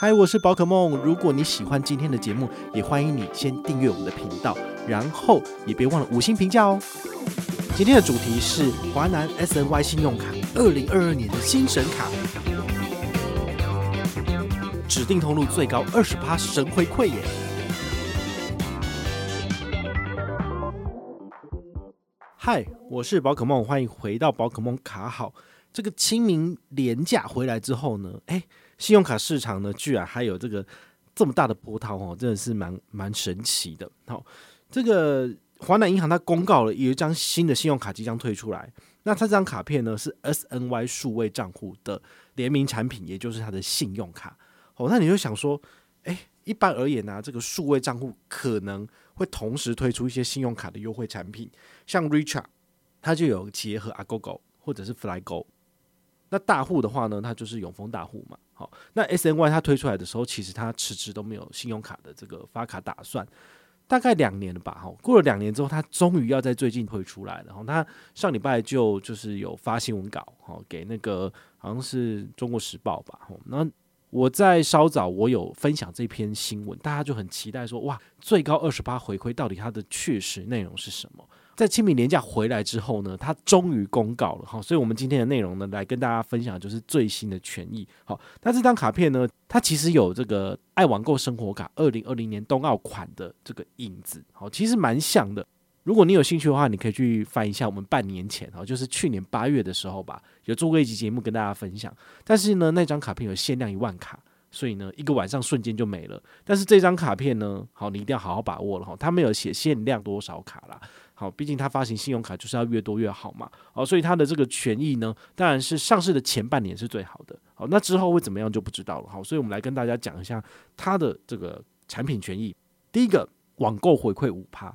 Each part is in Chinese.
嗨，我是宝可梦。如果你喜欢今天的节目，也欢迎你先订阅我们的频道，然后也别忘了五星评价哦。今天的主题是华南 SNY 信用卡二零二二年的新神卡，指定通路最高二十趴神回馈耶！嗨，我是宝可梦，欢迎回到宝可梦卡好。这个清明连假回来之后呢，哎。信用卡市场呢，居然还有这个这么大的波涛哦，真的是蛮蛮神奇的。好，这个华南银行它公告了有一张新的信用卡即将推出来，那它这张卡片呢是 SNY 数位账户的联名产品，也就是它的信用卡。哦，那你就想说，哎，一般而言呢、这个数位账户可能会同时推出一些信用卡的优惠产品，像 Richart 它就有结合 Agogo 或者是 FlyGo。那大户的话呢，它就是永丰大户嘛。好，那 SNY 它推出来的时候，其实它迟迟都没有信用卡的这个发卡打算，大概两年了吧。哈，过了两年之后，它终于要在最近推出来了。然后它上礼拜就就是有发新闻稿，哈，给那个好像是中国时报吧。那我在稍早我有分享这篇新闻，大家就很期待说，哇，最高二十八回馈，到底它的确实内容是什么？在清明连假回来之后呢，他终于公告了哈，所以我们今天的内容呢，来跟大家分享就是最新的权益。好，那这张卡片呢，它其实有这个爱网购生活卡二零二零年冬奥款的这个影子，好，其实蛮像的。如果你有兴趣的话，你可以去翻一下我们半年前哈，就是去年八月的时候吧，有做过一集节目跟大家分享。但是呢，那张卡片有限量一万卡，所以呢，一个晚上瞬间就没了。但是这张卡片呢，好，你一定要好好把握了哈，它没有写限量多少卡啦。好，毕竟它发行信用卡就是要越多越好嘛。好，所以它的这个权益呢，当然是上市的前半年是最好的。好，那之后会怎么样就不知道了。好，所以我们来跟大家讲一下它的这个产品权益。第一个，网购回馈五趴。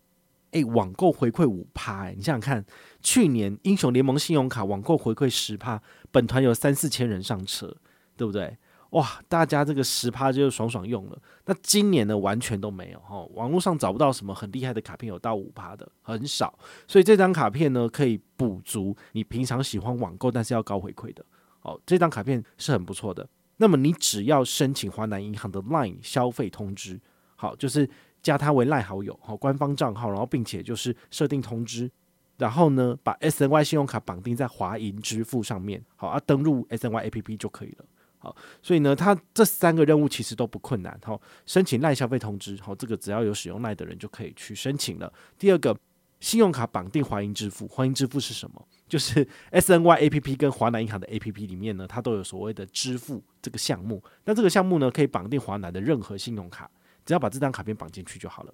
诶，网购回馈五趴，诶，你想想看，去年英雄联盟信用卡网购回馈十趴，本团有三四千人上车，对不对？哇，大家这个十趴就爽爽用了。那今年呢，完全都没有哈，网络上找不到什么很厉害的卡片有到五趴的，很少。所以这张卡片呢，可以补足你平常喜欢网购但是要高回馈的。哦，这张卡片是很不错的。那么你只要申请华南银行的 LINE 消费通知，好，就是加他为 LINE 好友，好，官方账号，然后并且就是设定通知，然后呢，把 SNY 信用卡绑定在华银支付上面，好，啊，登录 SNY APP 就可以了。好，所以呢，它这三个任务其实都不困难。好，申请赖消费通知，好，这个只要有使用赖的人就可以去申请了。第二个，信用卡绑定华银支付，华银支付是什么？就是 SNY APP 跟华南银行的 APP 里面呢，它都有所谓的支付这个项目。那这个项目呢，可以绑定华南的任何信用卡，只要把这张卡片绑进去就好了。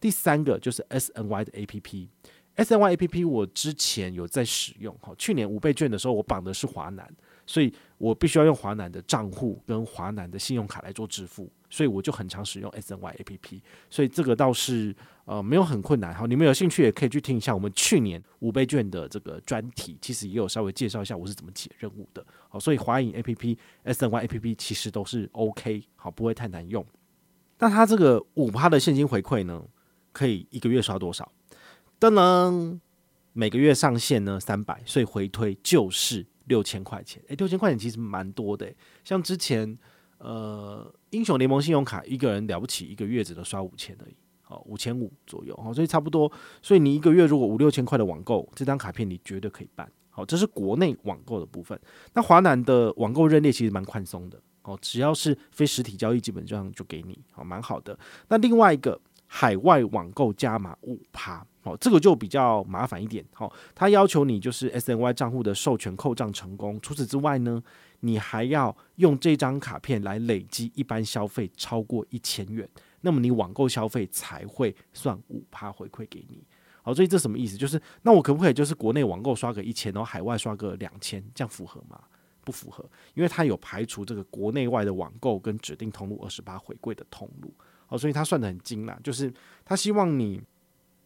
第三个就是 SNY 的 APP，SNY APP 我之前有在使用，哈，去年五倍券的时候我绑的是华南。所以我必须要用华南的账户跟华南的信用卡来做支付，所以我就很常使用 SNY APP，所以这个倒是呃没有很困难。好，你们有兴趣也可以去听一下我们去年五倍券的这个专题，其实也有稍微介绍一下我是怎么解任务的。好，所以华影 APP、SNY APP 其实都是 OK，好，不会太难用。那它这个五趴的现金回馈呢，可以一个月刷多少？噔噔，每个月上限呢三百，所以回推就是。六千块钱，诶，六千块钱其实蛮多的。像之前，呃，英雄联盟信用卡一个人了不起，一个月只能刷五千而已，哦，五千五左右，好，所以差不多。所以你一个月如果五六千块的网购，这张卡片你绝对可以办。好，这是国内网购的部分。那华南的网购认列其实蛮宽松的，哦，只要是非实体交易，基本上就给你，好，蛮好的。那另外一个。海外网购加码五趴，哦，这个就比较麻烦一点，好，他要求你就是 SNY 账户的授权扣账成功，除此之外呢，你还要用这张卡片来累积一般消费超过一千元，那么你网购消费才会算五趴回馈给你，好，所以这什么意思？就是那我可不可以就是国内网购刷个一千，然后海外刷个两千，这样符合吗？不符合，因为它有排除这个国内外的网购跟指定通路二十八回馈的通路。哦，所以他算得很精啦，就是他希望你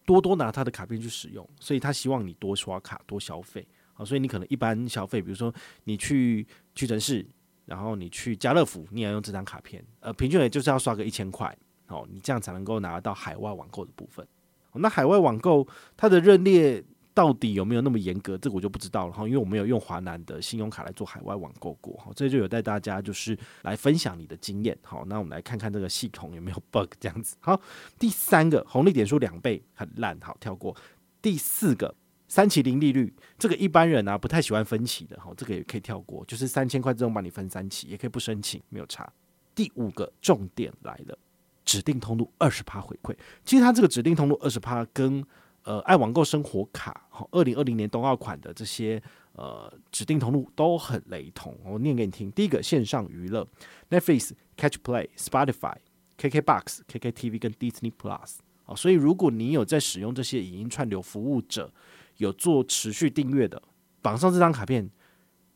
多多拿他的卡片去使用，所以他希望你多刷卡多消费。哦，所以你可能一般消费，比如说你去屈臣氏，然后你去家乐福，你也要用这张卡片，呃，平均也就是要刷个一千块，哦，你这样才能够拿到海外网购的部分。那海外网购它的认列到底有没有那么严格，这个我就不知道了哈，因为我没有用华南的信用卡来做海外网购过哈，这就有带大家就是来分享你的经验。好，那我们来看看这个系统有没有 bug 这样子。好，第三个红利点数两倍很烂，好跳过。第四个三期零利率，这个一般人啊不太喜欢分期的，哈，这个也可以跳过，就是三千块自动帮你分三期，也可以不申请，没有差。第五个重点来了。指定通路二十趴回馈，其实它这个指定通路二十趴跟呃爱网购生活卡，二零二零年冬奥款的这些呃指定通路都很雷同。我念给你听，第一个线上娱乐，Netflix、Catch Play、Spotify、KKBox、KKTV 跟 Disney Plus，好，所以如果你有在使用这些影音串流服务者，有做持续订阅的，绑上这张卡片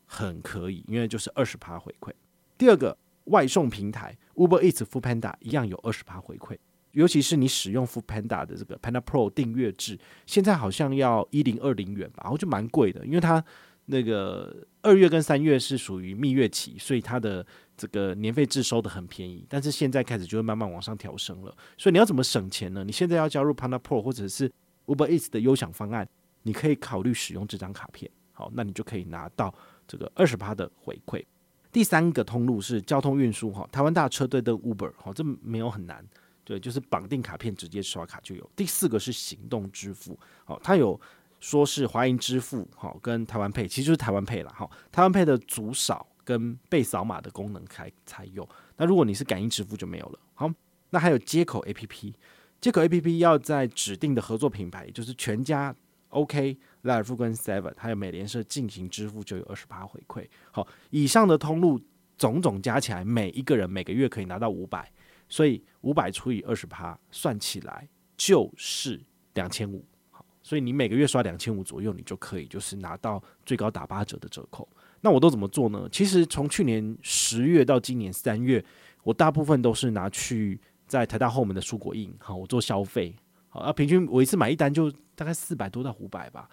很可以，因为就是二十趴回馈。第二个。外送平台 Uber Eats、Foodpanda 一样有二十趴回馈，尤其是你使用富 panda 的这个 Panda Pro 订阅制，现在好像要一零二零元吧，然后就蛮贵的，因为它那个二月跟三月是属于蜜月期，所以它的这个年费制收得很便宜，但是现在开始就会慢慢往上调升了。所以你要怎么省钱呢？你现在要加入 Panda Pro 或者是 Uber Eats 的优享方案，你可以考虑使用这张卡片，好，那你就可以拿到这个二十趴的回馈。第三个通路是交通运输哈，台湾大车队的 Uber 哈，这没有很难，对，就是绑定卡片直接刷卡就有。第四个是行动支付，好，它有说是华银支付好，跟台湾配其实就是台湾 Pay 啦哈，台湾配的主扫跟被扫码的功能才才有。那如果你是感应支付就没有了。好，那还有接口 APP，接口 APP 要在指定的合作品牌，就是全家。OK，莱尔富跟 Seven 还有美联社进行支付就有二十八回馈。好，以上的通路种种加起来，每一个人每个月可以拿到五百，所以五百除以二十趴，算起来就是两千五。好，所以你每个月刷两千五左右，你就可以就是拿到最高打八折的折扣。那我都怎么做呢？其实从去年十月到今年三月，我大部分都是拿去在台大后门的蔬果印，好，我做消费。好，啊，平均我一次买一单就大概四百多到五百吧，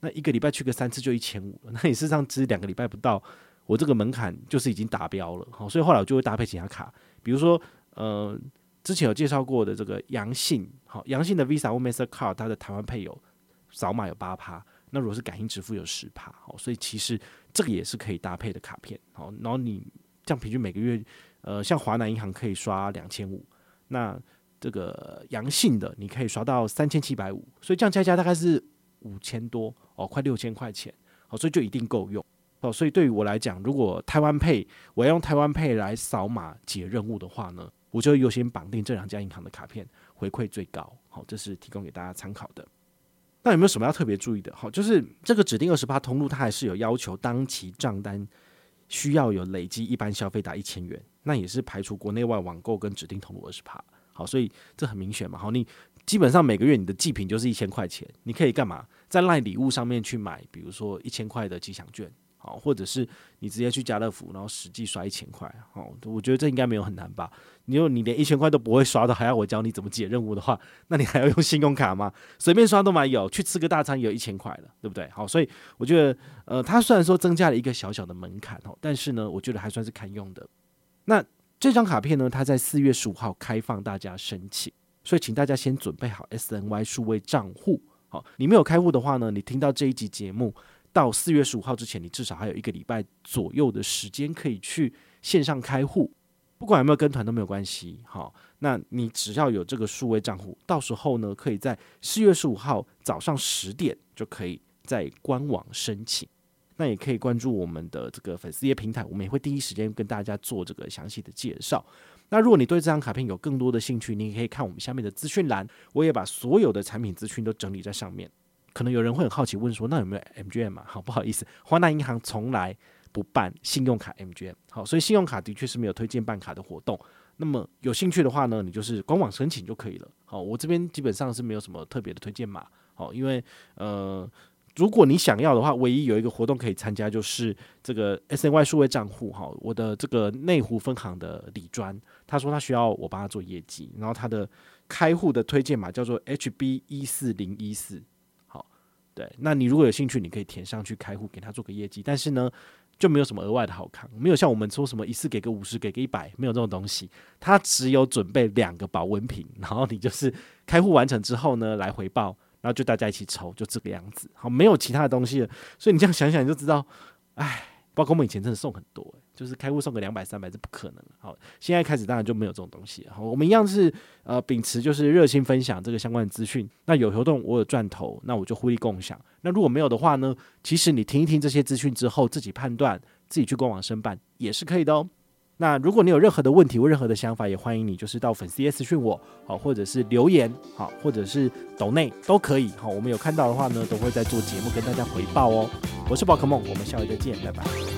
那一个礼拜去个三次就一千五，那你事实上只两个礼拜不到，我这个门槛就是已经达标了。好，所以后来我就会搭配其他卡，比如说，呃，之前有介绍过的这个阳性，好，阳性的 Visa 或 Mastercard，它的台湾配有扫码有八趴，那如果是感应支付有十趴，好，所以其实这个也是可以搭配的卡片，好，然后你这样平均每个月，呃，像华南银行可以刷两千五，那。这个阳性的，你可以刷到三千七百五，所以这样加加大概是五千多哦，快六千块钱好，所以就一定够用哦。所以对于我来讲，如果台湾配我要用台湾配来扫码解任务的话呢，我就优先绑定这两家银行的卡片，回馈最高。好，这是提供给大家参考的。那有没有什么要特别注意的？好，就是这个指定二十趴通路，它还是有要求当期账单需要有累积一般消费达一千元，那也是排除国内外网购跟指定通路二十趴。好，所以这很明显嘛。好，你基本上每个月你的祭品就是一千块钱，你可以干嘛？在赖礼物上面去买，比如说一千块的吉祥券，好，或者是你直接去家乐福，然后实际刷一千块。好，我觉得这应该没有很难吧？你说你连一千块都不会刷的，还要我教你怎么解任务的话，那你还要用信用卡吗？随便刷都蛮有，去吃个大餐也有一千块了，对不对？好，所以我觉得，呃，它虽然说增加了一个小小的门槛哦，但是呢，我觉得还算是堪用的。那。这张卡片呢，它在四月十五号开放大家申请，所以请大家先准备好 SNY 数位账户。好，你没有开户的话呢，你听到这一集节目到四月十五号之前，你至少还有一个礼拜左右的时间可以去线上开户。不管有没有跟团都没有关系。好，那你只要有这个数位账户，到时候呢，可以在四月十五号早上十点就可以在官网申请。那也可以关注我们的这个粉丝页平台，我们也会第一时间跟大家做这个详细的介绍。那如果你对这张卡片有更多的兴趣，你也可以看我们下面的资讯栏，我也把所有的产品资讯都整理在上面。可能有人会很好奇问说，那有没有 MGM 嘛？好，不好意思，华南银行从来不办信用卡 MGM。好，所以信用卡的确是没有推荐办卡的活动。那么有兴趣的话呢，你就是官网申请就可以了。好，我这边基本上是没有什么特别的推荐码。好，因为呃。如果你想要的话，唯一有一个活动可以参加，就是这个 SNY 数位账户哈。我的这个内湖分行的李专，他说他需要我帮他做业绩，然后他的开户的推荐码叫做 HB 一四零一四。对，那你如果有兴趣，你可以填上去开户，给他做个业绩。但是呢，就没有什么额外的好康，没有像我们说什么一次给个五十，给个一百，没有这种东西。他只有准备两个保温瓶，然后你就是开户完成之后呢，来回报。然后就大家一起抽，就这个样子。好，没有其他的东西了，所以你这样想想你就知道，哎，包括我们以前真的送很多，欸，就是开户送个两百三百，是不可能。好，现在开始当然就没有这种东西。好，我们一样是呃秉持就是热心分享这个相关的资讯。那有活动我有赚头，那我就互利共享。那如果没有的话呢，其实你听一听这些资讯之后，自己判断，自己去官网申办也是可以的哦。那如果你有任何的问题或任何的想法，也欢迎你就是到粉丝页私讯我，好，或者是留言，好，或者是抖内都可以，好，我们有看到的话呢，都会在做节目跟大家回报哦。我是宝可梦，我们下回再见，拜拜。